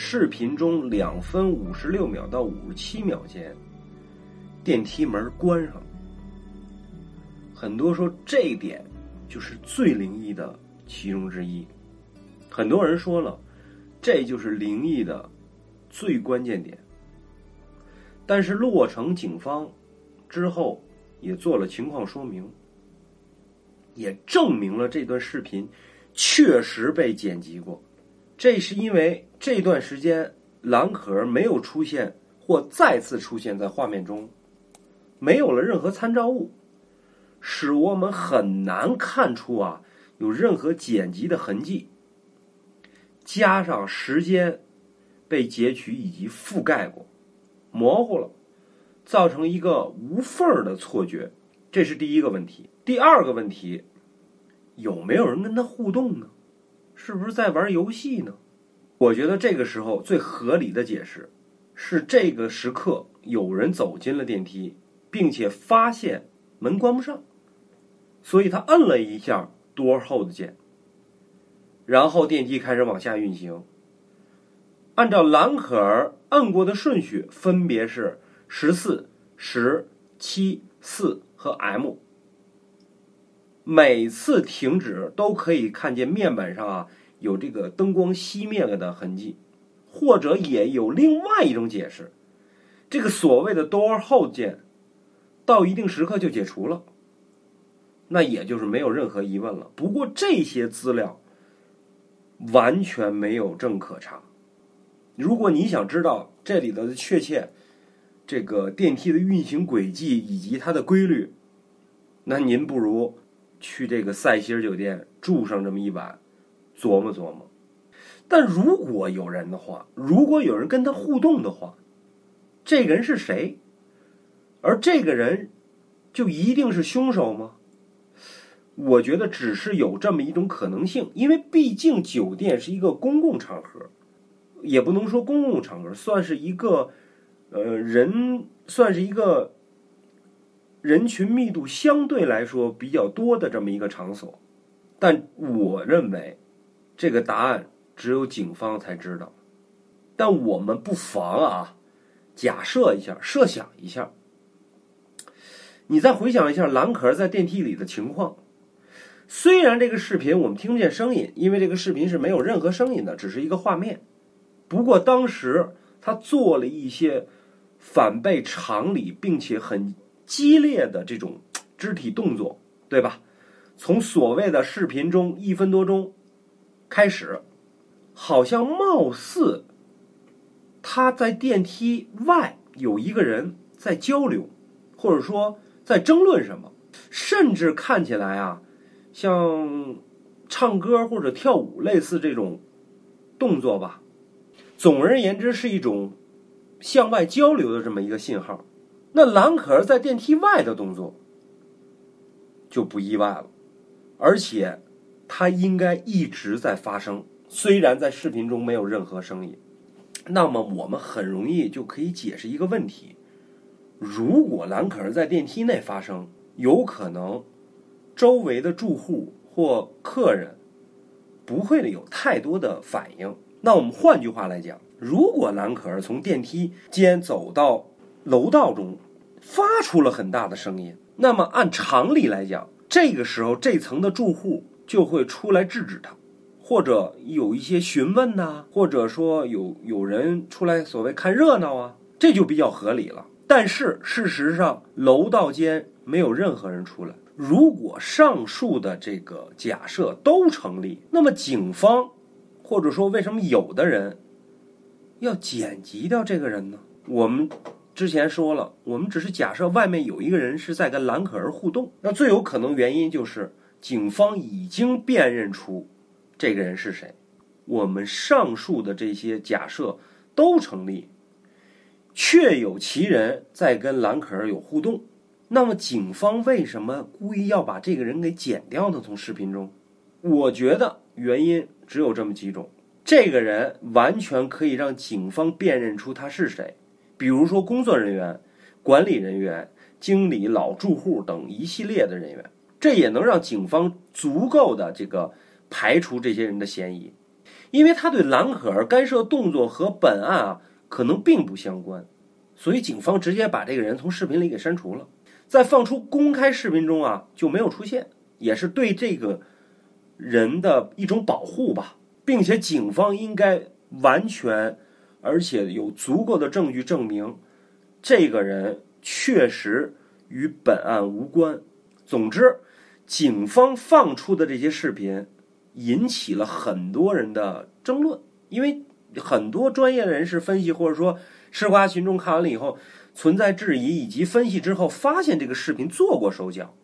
视频中两分五十六秒到五十七秒间，电梯门关上了。很多说这一点就是最灵异的其中之一。很多人说了，这就是灵异的最关键点。但是洛城警方之后也做了情况说明，也证明了这段视频确实被剪辑过。这是因为这段时间蓝可儿没有出现或再次出现在画面中，没有了任何参照物，使我们很难看出啊有任何剪辑的痕迹。加上时间被截取以及覆盖过，模糊了，造成一个无缝儿的错觉，这是第一个问题。第二个问题，有没有人跟他互动呢？是不是在玩游戏呢？我觉得这个时候最合理的解释是，这个时刻有人走进了电梯，并且发现门关不上，所以他摁了一下 door hold 键。然后电梯开始往下运行，按照蓝可儿摁过的顺序，分别是十四、十、七、四和 M。每次停止都可以看见面板上啊有这个灯光熄灭了的痕迹，或者也有另外一种解释，这个所谓的 Door Hold 键到一定时刻就解除了，那也就是没有任何疑问了。不过这些资料。完全没有证可查。如果你想知道这里头的确切这个电梯的运行轨迹以及它的规律，那您不如去这个赛西尔酒店住上这么一晚，琢磨琢磨。但如果有人的话，如果有人跟他互动的话，这个人是谁？而这个人就一定是凶手吗？我觉得只是有这么一种可能性，因为毕竟酒店是一个公共场合，也不能说公共场合，算是一个，呃，人算是一个人群密度相对来说比较多的这么一个场所。但我认为，这个答案只有警方才知道。但我们不妨啊，假设一下，设想一下，你再回想一下蓝可儿在电梯里的情况。虽然这个视频我们听不见声音，因为这个视频是没有任何声音的，只是一个画面。不过当时他做了一些反背常理并且很激烈的这种肢体动作，对吧？从所谓的视频中一分多钟开始，好像貌似他在电梯外有一个人在交流，或者说在争论什么，甚至看起来啊。像唱歌或者跳舞，类似这种动作吧。总而言之，是一种向外交流的这么一个信号。那蓝可儿在电梯外的动作就不意外了，而且它应该一直在发生，虽然在视频中没有任何声音。那么我们很容易就可以解释一个问题：如果蓝可儿在电梯内发生，有可能。周围的住户或客人不会有太多的反应。那我们换句话来讲，如果蓝可儿从电梯间走到楼道中，发出了很大的声音，那么按常理来讲，这个时候这层的住户就会出来制止他，或者有一些询问呐，或者说有有人出来所谓看热闹啊，这就比较合理了。但是事实上，楼道间没有任何人出来。如果上述的这个假设都成立，那么警方或者说为什么有的人要剪辑掉这个人呢？我们之前说了，我们只是假设外面有一个人是在跟兰可儿互动，那最有可能原因就是警方已经辨认出这个人是谁。我们上述的这些假设都成立，确有其人在跟兰可儿有互动。那么，警方为什么故意要把这个人给剪掉呢？从视频中，我觉得原因只有这么几种。这个人完全可以让警方辨认出他是谁，比如说工作人员、管理人员、经理、老住户等一系列的人员，这也能让警方足够的这个排除这些人的嫌疑。因为他对兰可儿干涉动作和本案啊可能并不相关，所以警方直接把这个人从视频里给删除了，在放出公开视频中啊就没有出现，也是对这个人的一种保护吧，并且警方应该完全而且有足够的证据证明这个人确实与本案无关。总之，警方放出的这些视频。引起了很多人的争论，因为很多专业人士分析，或者说吃瓜群众看完了以后存在质疑，以及分析之后发现这个视频做过手脚，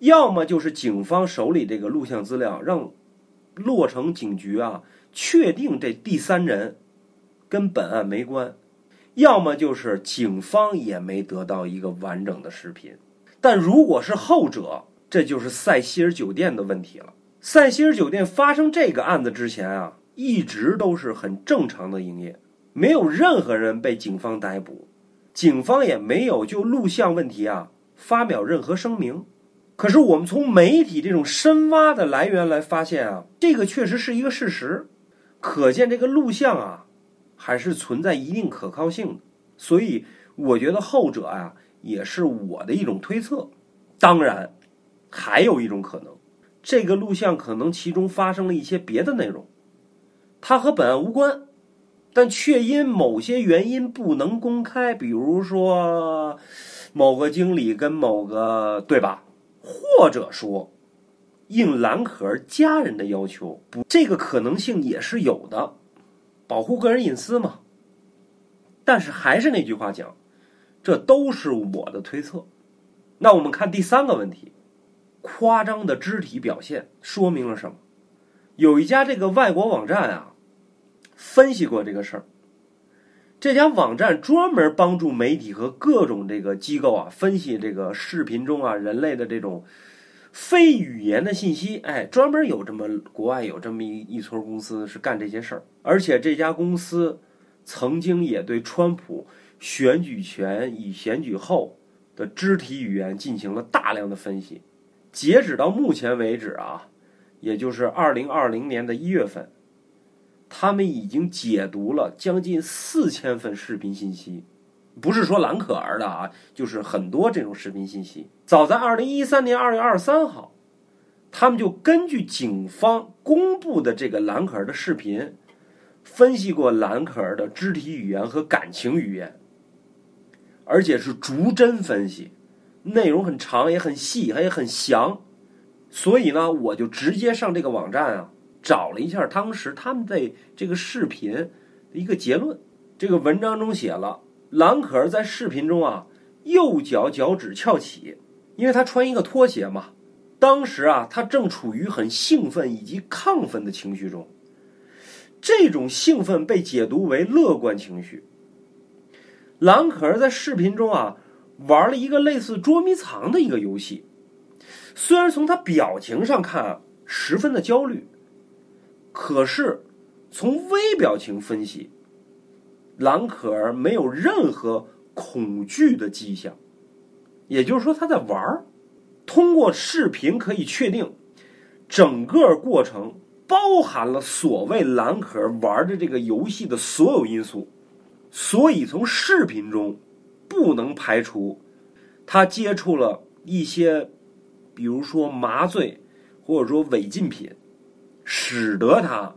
要么就是警方手里这个录像资料让洛城警局啊确定这第三人跟本案没关，要么就是警方也没得到一个完整的视频。但如果是后者，这就是塞西尔酒店的问题了。塞西尔酒店发生这个案子之前啊，一直都是很正常的营业，没有任何人被警方逮捕，警方也没有就录像问题啊发表任何声明。可是我们从媒体这种深挖的来源来发现啊，这个确实是一个事实，可见这个录像啊还是存在一定可靠性。所以我觉得后者啊也是我的一种推测。当然，还有一种可能。这个录像可能其中发生了一些别的内容，它和本案无关，但却因某些原因不能公开，比如说某个经理跟某个对吧，或者说应蓝可儿家人的要求，不，这个可能性也是有的，保护个人隐私嘛。但是还是那句话讲，这都是我的推测。那我们看第三个问题。夸张的肢体表现说明了什么？有一家这个外国网站啊，分析过这个事儿。这家网站专门帮助媒体和各种这个机构啊，分析这个视频中啊人类的这种非语言的信息。哎，专门有这么国外有这么一一撮公司是干这些事儿，而且这家公司曾经也对川普选举前与选举后的肢体语言进行了大量的分析。截止到目前为止啊，也就是二零二零年的一月份，他们已经解读了将近四千份视频信息，不是说蓝可儿的啊，就是很多这种视频信息。早在二零一三年二月二十三号，他们就根据警方公布的这个蓝可儿的视频，分析过蓝可儿的肢体语言和感情语言，而且是逐帧分析。内容很长，也很细，还也很详，所以呢，我就直接上这个网站啊，找了一下当时他们在这个视频一个结论。这个文章中写了，兰可儿在视频中啊，右脚脚趾翘起，因为她穿一个拖鞋嘛。当时啊，她正处于很兴奋以及亢奋的情绪中，这种兴奋被解读为乐观情绪。兰可儿在视频中啊。玩了一个类似捉迷藏的一个游戏，虽然从她表情上看十分的焦虑，可是从微表情分析，兰可儿没有任何恐惧的迹象，也就是说他在玩通过视频可以确定，整个过程包含了所谓兰可儿玩的这个游戏的所有因素，所以从视频中。不能排除，他接触了一些，比如说麻醉，或者说违禁品，使得他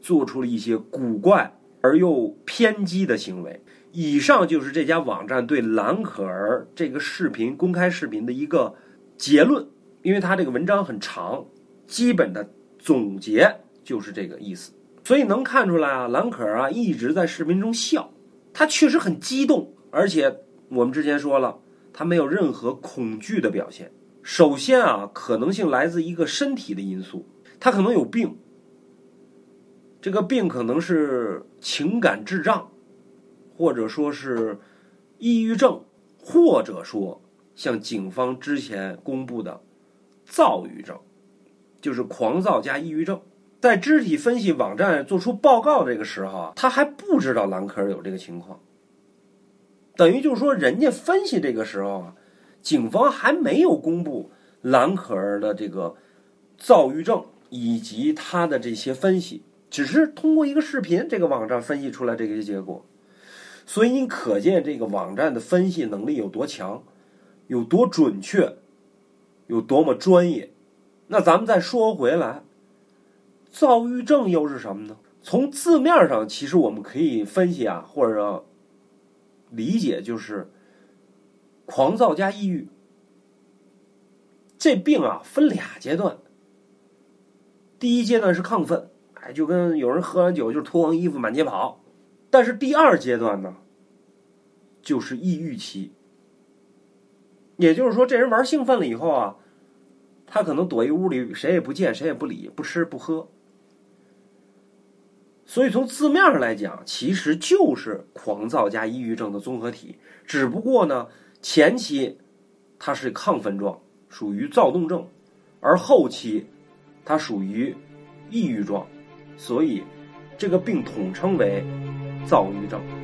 做出了一些古怪而又偏激的行为。以上就是这家网站对蓝可儿这个视频公开视频的一个结论。因为他这个文章很长，基本的总结就是这个意思。所以能看出来啊，蓝可儿啊一直在视频中笑，他确实很激动，而且。我们之前说了，他没有任何恐惧的表现。首先啊，可能性来自一个身体的因素，他可能有病。这个病可能是情感智障，或者说是抑郁症，或者说像警方之前公布的躁郁症，就是狂躁加抑郁症。在肢体分析网站做出报告这个时候啊，他还不知道兰克尔有这个情况。等于就是说，人家分析这个时候啊，警方还没有公布兰可儿的这个躁郁症以及他的这些分析，只是通过一个视频，这个网站分析出来这些结果。所以你可见这个网站的分析能力有多强，有多准确，有多么专业。那咱们再说回来，躁郁症又是什么呢？从字面上，其实我们可以分析啊，或者理解就是狂躁加抑郁。这病啊分俩阶段，第一阶段是亢奋，就跟有人喝完酒就脱光衣服满街跑。但是第二阶段呢，就是抑郁期，也就是说，这人玩兴奋了以后啊，他可能躲一屋里，谁也不见，谁也不理，不吃不喝。所以从字面上来讲，其实就是狂躁加抑郁症的综合体。只不过呢，前期它是亢奋状，属于躁动症，而后期它属于抑郁状，所以这个病统称为。躁郁症。